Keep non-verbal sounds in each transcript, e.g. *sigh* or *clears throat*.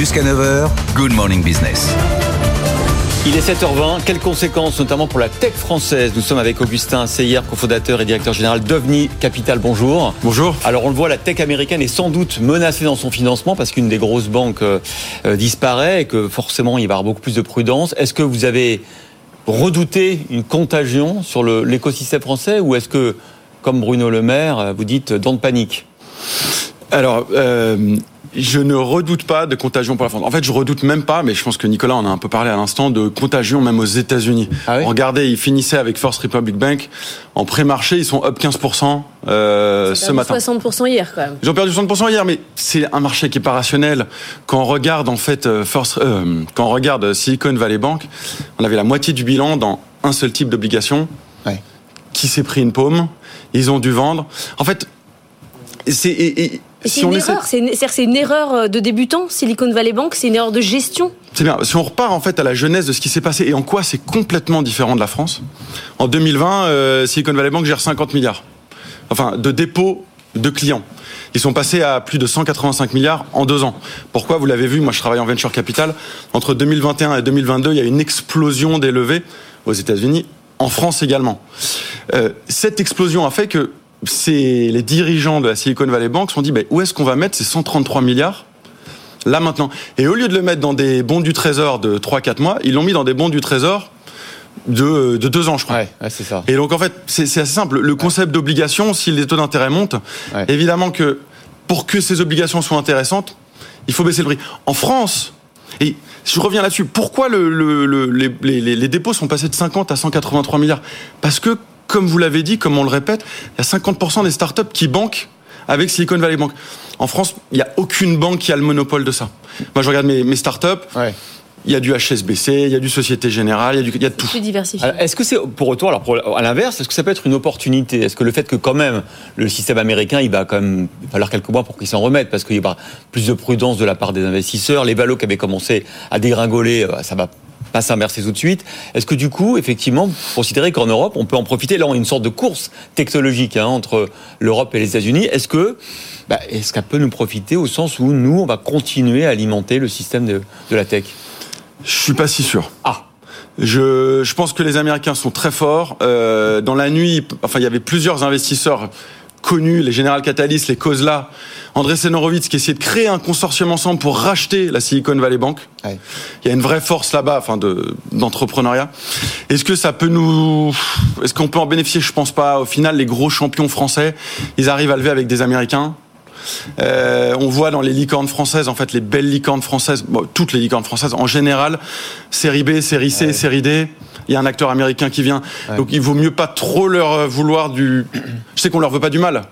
Jusqu'à 9h, Good Morning Business. Il est 7h20. Quelles conséquences, notamment pour la tech française? Nous sommes avec Augustin Seyer, cofondateur et directeur général d'OVNI Capital. Bonjour. Bonjour. Alors, on le voit, la tech américaine est sans doute menacée dans son financement parce qu'une des grosses banques euh, euh, disparaît et que forcément, il va y avoir beaucoup plus de prudence. Est-ce que vous avez redouté une contagion sur l'écosystème français ou est-ce que, comme Bruno Le Maire, vous dites dans de panique? Alors, euh, je ne redoute pas de contagion pour la France. En fait, je redoute même pas, mais je pense que Nicolas en a un peu parlé à l'instant, de contagion même aux États-Unis. Ah Regardez, ils finissaient avec First Republic Bank en pré-marché, ils sont up 15% euh, ce matin. 60% hier quand même. Ils ont perdu 60% hier, mais c'est un marché qui est pas rationnel. Quand on regarde en fait euh, First, euh, quand on regarde Silicon Valley Bank, on avait la moitié du bilan dans un seul type d'obligation, ouais. qui s'est pris une paume? Ils ont dû vendre. En fait, c'est une erreur, c'est une erreur euh, de débutant, Silicon Valley Bank, c'est une erreur de gestion. C'est bien. Si on repart en fait à la genèse de ce qui s'est passé et en quoi c'est complètement différent de la France. En 2020, euh, Silicon Valley Bank gère 50 milliards, enfin de dépôts de clients. Ils sont passés à plus de 185 milliards en deux ans. Pourquoi Vous l'avez vu, moi je travaille en venture capital. Entre 2021 et 2022, il y a une explosion des levées aux États-Unis, en France également. Euh, cette explosion a fait que les dirigeants de la Silicon Valley Bank se sont dit ben, où est-ce qu'on va mettre ces 133 milliards? Là maintenant Et au lieu de le mettre dans des bons du trésor de 3-4 mois, ils l'ont mis dans des bons du trésor de, de deux ans, je crois. Ouais, c'est ça. Et donc en fait, c'est assez simple. Le concept d'obligation, si les taux d'intérêt montent, évidemment que pour que ces obligations soient intéressantes, il faut baisser le prix. En France, et je reviens là-dessus, pourquoi le, le, les, les, les, dépôts sont passés de 50 à 183 milliards? Parce que comme vous l'avez dit, comme on le répète, il y a 50% des startups qui banquent avec Silicon Valley Bank. En France, il n'y a aucune banque qui a le monopole de ça. Moi, je regarde mes, mes startups. Il y a du HSBC, il y a du Société Générale, il y a, du, il y a tout. Plus diversifié. Est-ce que c'est pour retour, alors à l'inverse, est-ce que ça peut être une opportunité? Est-ce que le fait que quand même le système américain, il va quand même falloir quelques mois pour qu'il s'en remette, parce qu'il y a plus de prudence de la part des investisseurs, les valos qui avaient commencé à dégringoler, euh, ça va pas s'inverser tout de suite. Est-ce que du coup, effectivement, vous considérez qu'en Europe, on peut en profiter? Là, on a une sorte de course technologique hein, entre l'Europe et les États-Unis. Est-ce que, bah, est-ce qu'elle peut nous profiter au sens où nous, on va continuer à alimenter le système de, de la tech? Je suis pas si sûr. Ah. Je, je pense que les Américains sont très forts. Euh, dans la nuit, enfin, il y avait plusieurs investisseurs connus, les General Catalyst, les Kozla, André Senorovitz qui essayait de créer un consortium ensemble pour racheter la Silicon Valley Bank. Il y a une vraie force là-bas, enfin de d'entrepreneuriat. Est-ce que ça peut nous, est-ce qu'on peut en bénéficier? Je pense pas. Au final, les gros champions français, ils arrivent à lever avec des Américains. Euh, on voit dans les licornes françaises, en fait, les belles licornes françaises, toutes les licornes françaises, en général, série B, série C, série D. Il y a un acteur américain qui vient. Donc il vaut mieux pas trop leur vouloir du. *clears throat* Je sais qu'on leur veut pas du mal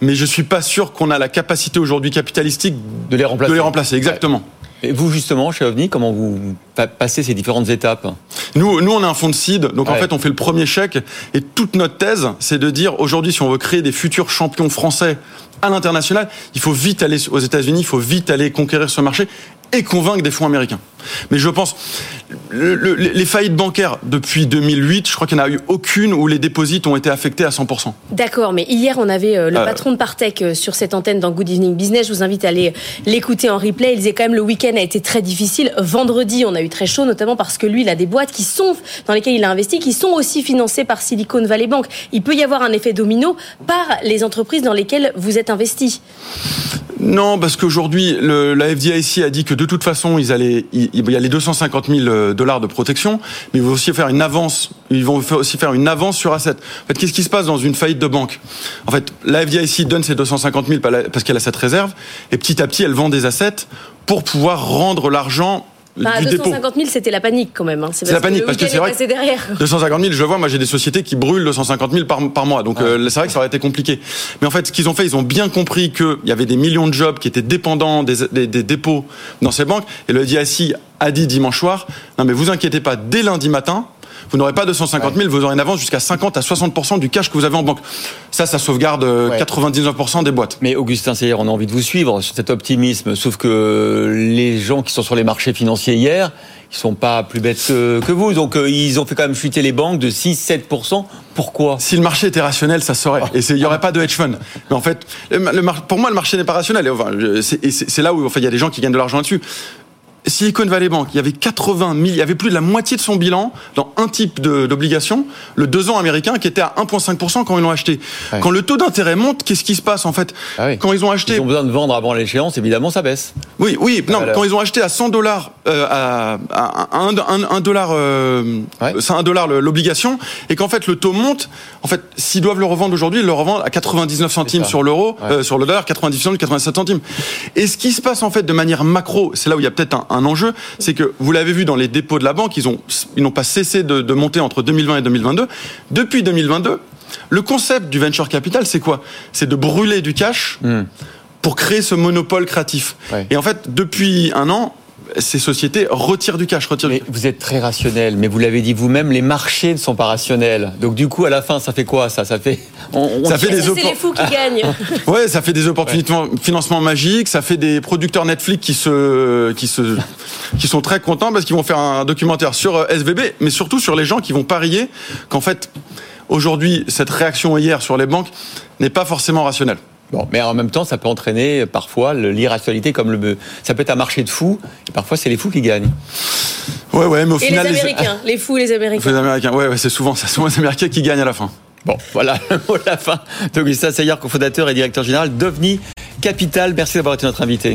mais je suis pas sûr qu'on a la capacité aujourd'hui capitalistique de les remplacer. De les remplacer, exactement. Et vous, justement, chez OVNI, comment vous passez ces différentes étapes? Nous, nous, on a un fonds de seed, donc en fait, on fait le premier chèque. Et toute notre thèse, c'est de dire aujourd'hui, si on veut créer des futurs champions français à l'international, il faut vite aller aux États-Unis, il faut vite aller conquérir ce marché et convaincre des fonds américains. Mais je pense, les faillites bancaires depuis 2008, je crois qu'il n'y en a eu aucune où les dépôts ont été affectés à 100%. D'accord, mais hier, on avait euh, le euh. patron de Partech euh, sur cette antenne dans Good Evening Business. Je vous invite à aller l'écouter en replay. Il disait quand même le week-end a été très difficile. Vendredi, on a eu très chaud, notamment parce que lui, il a des boîtes qui sont, dans lesquelles il a investi, qui sont aussi financées par Silicon Valley Bank. Il peut y avoir un effet domino par les entreprises dans lesquelles vous êtes investi. Non, parce qu'aujourd'hui, la FDIC a dit que de toute façon, ils allaient, il, y a les 250 000 euh, dollars de protection, mais ils vont aussi faire une avance. Ils vont aussi faire une avance sur asset. En fait, qu'est-ce qui se passe dans une faillite de banque? En fait, la FDIC donne ces 250 000 parce qu'elle a cette réserve, et petit à petit, elle vend des assets pour pouvoir rendre l'argent bah, 250 000, c'était la panique quand même. Hein. C'est la panique parce que c'est vrai. derrière. 250 000, je vois, moi j'ai des sociétés qui brûlent 250 000 par, par mois. Donc euh, c'est vrai que ça aurait été compliqué. Mais en fait, ce qu'ils ont fait, ils ont bien compris qu'il y avait des millions de jobs qui étaient dépendants des, des, des dépôts dans ces banques. Et le DSI a dit dimanche soir, non mais vous inquiétez pas, dès lundi matin, vous n'aurez pas 250 000, vous aurez une avance jusqu'à 50 à 60% du cash que vous avez en banque. Ça, ça sauvegarde 99% euh, des boîtes. Mais Augustin Seyer, on a envie de vous suivre sur cet optimisme, sauf que les gens qui sont sur les marchés financiers hier, ils sont pas plus bêtes que, vous. Donc euh, ils ont fait quand même chuter les banques de 6-7%. Pourquoi? Si le marché était rationnel, ça saurait. Et il n'y aurait pas de hedge fund. Mais en fait, pour moi, le marché n'est pas rationnel. Et c'est là où il y a des gens qui gagnent de l'argent là-dessus. Silicon Valley Bank, il y avait 80 000, il y avait plus de la moitié de son bilan dans un type d'obligation, le 2 ans américain, qui était à 1,5% quand ils l'ont acheté. Quand le taux d'intérêt monte, qu'est-ce qui se passe en fait? Ah Quand ils ont acheté... Ils ont besoin de vendre avant l'échéance, évidemment, ça baisse. Oui, oui, non, quand ils ont acheté à 100 dollars, euh, à, 1 dollar, euh, c'est 1 dollar l'obligation, et qu'en fait le taux monte, en fait, s'ils doivent le revendre aujourd'hui, ils le revendent à 99 centimes sur l'euro, euh, sur le dollar, 90 centimes, 87 centimes. Et ce qui se passe en fait de manière macro, c'est là où il y a peut-être un un enjeu, c'est que vous l'avez vu dans les dépôts de la banque, ils ont ils n'ont pas cessé de, monter entre 2020 et 2022. Depuis 2022, le concept du venture capital, c'est quoi? C'est de brûler du cash. Hmm. pour créer ce monopole créatif. Et en fait, depuis un an, ces sociétés retirent du cash. Retirent mais Vous êtes très rationnel, mais vous l'avez dit vous-même, les marchés ne sont pas rationnels. Donc du coup, à la fin, ça fait quoi ça? Ça fait, *laughs* ça fait des c'est les fous qui *laughs* gagnent. ouais, ça fait des opportunités de financement magiques, ça fait des producteurs Netflix qui se, qui se, qui sont très contents parce qu'ils vont faire un documentaire sur euh, SVB, mais surtout sur les gens qui vont parier qu'en fait, aujourd'hui, cette réaction hier sur les banques n'est pas forcément rationnelle. Bon, mais en même temps, ça peut entraîner parfois l'irrationalité, comme le, ça peut être un marché de fous, et parfois c'est les fous qui gagnent. Ouais, ouais, mais au et final. Les Américains, *laughs* les, fous, les Américains. Les Américains, ouais, ouais c'est souvent, *laughs* souvent les Américains qui gagnent à la fin. Bon, voilà *laughs* le mot de la fin. Donc, ça, Sayar, cofondateur et directeur général d'OVNI Capital. Merci d'avoir été notre invité.